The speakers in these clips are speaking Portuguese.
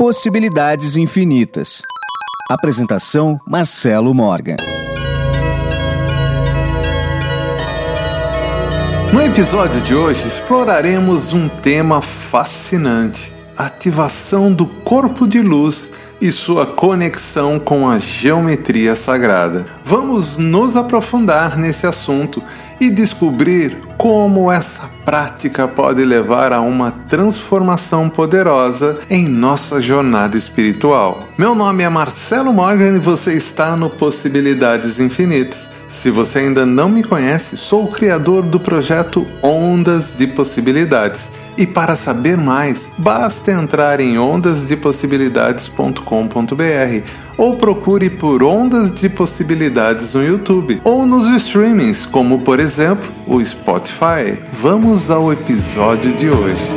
Possibilidades Infinitas. Apresentação Marcelo Morgan. No episódio de hoje exploraremos um tema fascinante: ativação do corpo de luz e sua conexão com a geometria sagrada. Vamos nos aprofundar nesse assunto e descobrir como essa prática pode levar a uma transformação poderosa em nossa jornada espiritual. Meu nome é Marcelo Morgan e você está no Possibilidades Infinitas. Se você ainda não me conhece, sou o criador do projeto Ondas de Possibilidades. E para saber mais, basta entrar em ondasdepossibilidades.com.br ou procure por Ondas de Possibilidades no YouTube ou nos streamings, como por exemplo o Spotify. Vamos ao episódio de hoje.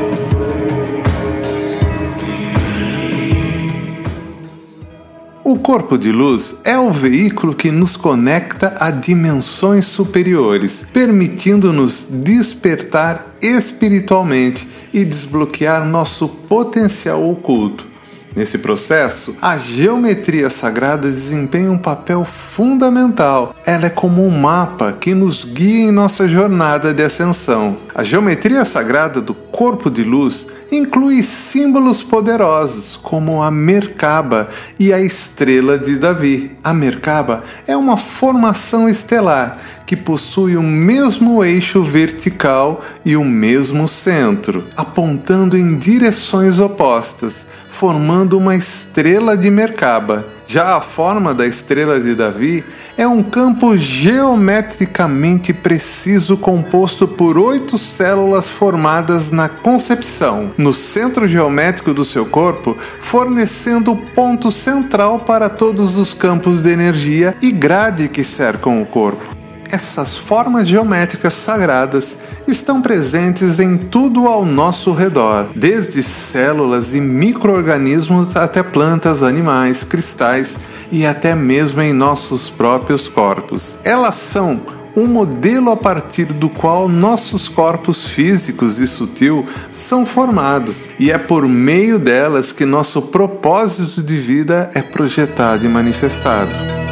O corpo de luz é o veículo que nos conecta a dimensões superiores, permitindo-nos despertar espiritualmente e desbloquear nosso potencial oculto. Nesse processo, a geometria sagrada desempenha um papel fundamental. Ela é como um mapa que nos guia em nossa jornada de ascensão. A geometria sagrada do corpo de luz inclui símbolos poderosos como a Merkaba e a estrela de Davi. A Merkaba é uma formação estelar que possui o mesmo eixo vertical e o mesmo centro, apontando em direções opostas, formando uma estrela de Merkaba. Já a forma da estrela de Davi é um campo geometricamente preciso composto por oito células formadas na concepção, no centro geométrico do seu corpo, fornecendo o ponto central para todos os campos de energia e grade que cercam o corpo essas formas geométricas sagradas estão presentes em tudo ao nosso redor, desde células e microorganismos até plantas, animais, cristais e até mesmo em nossos próprios corpos. Elas são um modelo a partir do qual nossos corpos físicos e sutil são formados, e é por meio delas que nosso propósito de vida é projetado e manifestado.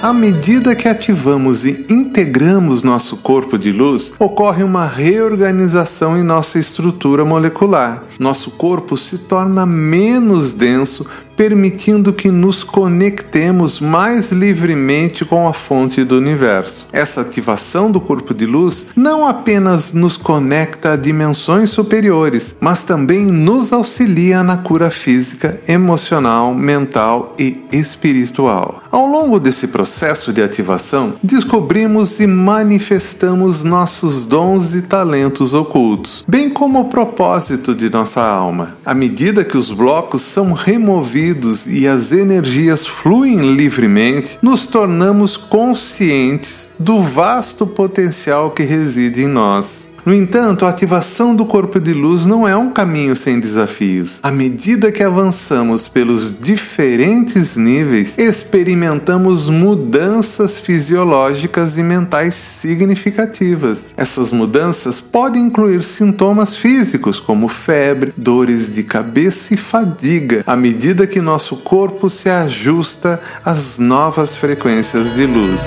À medida que ativamos e integramos nosso corpo de luz, ocorre uma reorganização em nossa estrutura molecular. Nosso corpo se torna menos denso, permitindo que nos conectemos mais livremente com a fonte do universo. Essa ativação do corpo de luz não apenas nos conecta a dimensões superiores, mas também nos auxilia na cura física, emocional, mental e espiritual. Ao longo desse processo de ativação, descobrimos e manifestamos nossos dons e talentos ocultos, bem como o propósito de nossa alma. À medida que os blocos são removidos, e as energias fluem livremente, nos tornamos conscientes do vasto potencial que reside em nós. No entanto, a ativação do corpo de luz não é um caminho sem desafios. À medida que avançamos pelos diferentes níveis, experimentamos mudanças fisiológicas e mentais significativas. Essas mudanças podem incluir sintomas físicos como febre, dores de cabeça e fadiga, à medida que nosso corpo se ajusta às novas frequências de luz.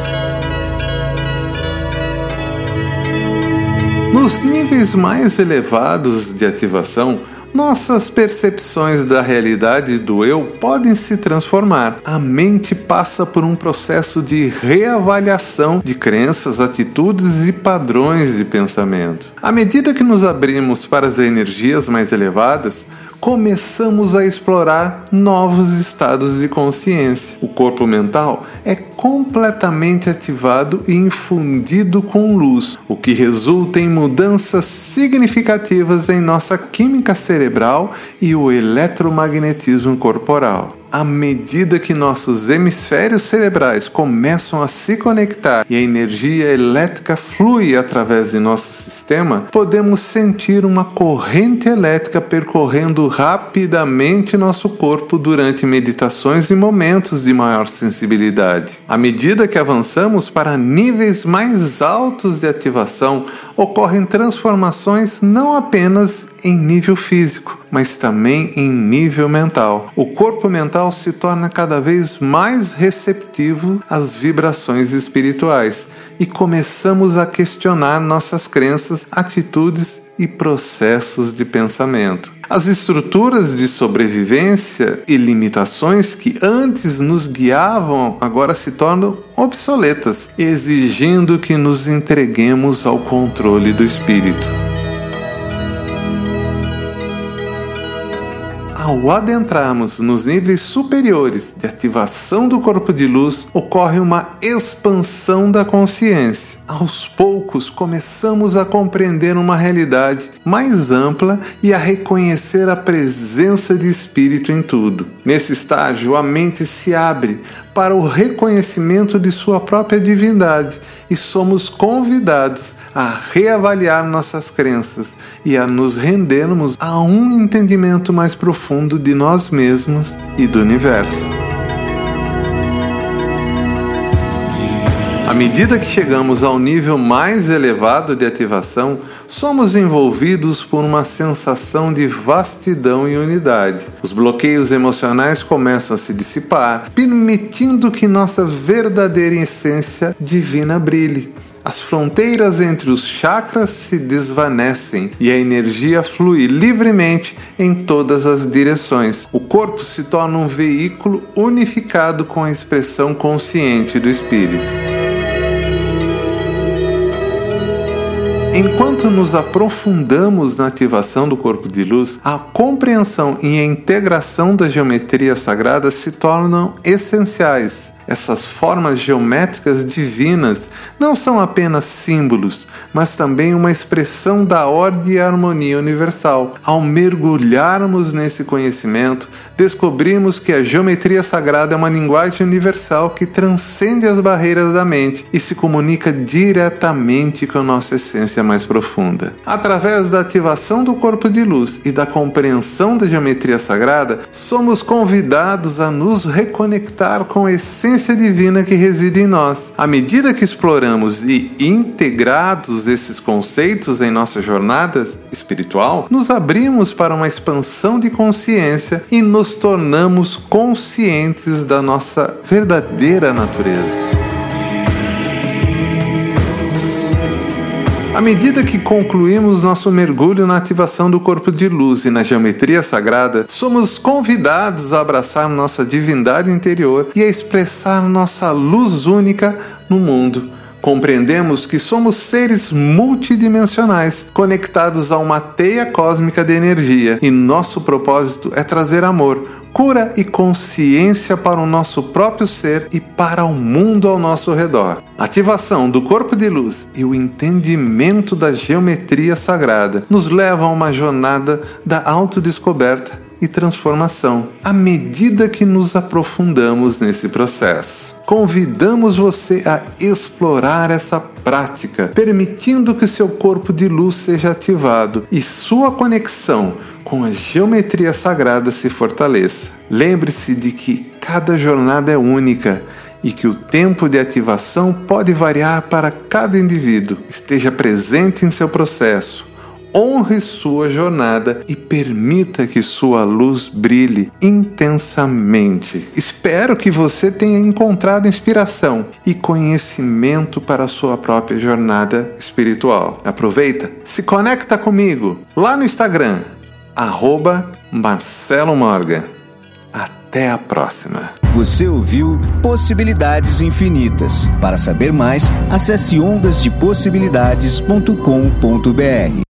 Nos níveis mais elevados de ativação, nossas percepções da realidade do eu podem se transformar. A mente passa por um processo de reavaliação de crenças, atitudes e padrões de pensamento. À medida que nos abrimos para as energias mais elevadas, começamos a explorar novos estados de consciência. O corpo mental é completamente ativado e infundido com luz, o que resulta em mudanças significativas em nossa química cerebral e o eletromagnetismo corporal à medida que nossos hemisférios cerebrais começam a se conectar e a energia elétrica flui através de nosso sistema, podemos sentir uma corrente elétrica percorrendo rapidamente nosso corpo durante meditações e momentos de maior sensibilidade. À medida que avançamos para níveis mais altos de ativação, ocorrem transformações não apenas em nível físico, mas também em nível mental. O corpo mental se torna cada vez mais receptivo às vibrações espirituais e começamos a questionar nossas crenças, atitudes e processos de pensamento. As estruturas de sobrevivência e limitações que antes nos guiavam agora se tornam obsoletas, exigindo que nos entreguemos ao controle do espírito. Ao adentrarmos nos níveis superiores de ativação do corpo de luz, ocorre uma expansão da consciência. Aos poucos começamos a compreender uma realidade mais ampla e a reconhecer a presença de espírito em tudo. Nesse estágio, a mente se abre para o reconhecimento de sua própria divindade e somos convidados a reavaliar nossas crenças e a nos rendermos a um entendimento mais profundo de nós mesmos e do universo. À medida que chegamos ao nível mais elevado de ativação, somos envolvidos por uma sensação de vastidão e unidade. Os bloqueios emocionais começam a se dissipar, permitindo que nossa verdadeira essência divina brilhe. As fronteiras entre os chakras se desvanecem e a energia flui livremente em todas as direções. O corpo se torna um veículo unificado com a expressão consciente do espírito. Enquanto nos aprofundamos na ativação do corpo de luz, a compreensão e a integração da geometria sagrada se tornam essenciais essas formas geométricas divinas não são apenas símbolos, mas também uma expressão da ordem e harmonia universal. Ao mergulharmos nesse conhecimento, descobrimos que a geometria sagrada é uma linguagem universal que transcende as barreiras da mente e se comunica diretamente com a nossa essência mais profunda. Através da ativação do corpo de luz e da compreensão da geometria sagrada, somos convidados a nos reconectar com a essência essência divina que reside em nós. À medida que exploramos e integrados esses conceitos em nossa jornada espiritual, nos abrimos para uma expansão de consciência e nos tornamos conscientes da nossa verdadeira natureza. À medida que concluímos nosso mergulho na ativação do corpo de luz e na geometria sagrada, somos convidados a abraçar nossa divindade interior e a expressar nossa luz única no mundo. Compreendemos que somos seres multidimensionais, conectados a uma teia cósmica de energia, e nosso propósito é trazer amor, cura e consciência para o nosso próprio ser e para o mundo ao nosso redor. ativação do corpo de luz e o entendimento da geometria sagrada nos levam a uma jornada da autodescoberta e transformação à medida que nos aprofundamos nesse processo. Convidamos você a explorar essa prática, permitindo que seu corpo de luz seja ativado e sua conexão com a geometria sagrada se fortaleça. Lembre-se de que cada jornada é única e que o tempo de ativação pode variar para cada indivíduo. Esteja presente em seu processo. Honre sua jornada e permita que sua luz brilhe intensamente. Espero que você tenha encontrado inspiração e conhecimento para a sua própria jornada espiritual. Aproveita, se conecta comigo lá no Instagram arroba Marcelo Morgan. Até a próxima. Você ouviu Possibilidades Infinitas. Para saber mais, acesse ondasdepossibilidades.com.br.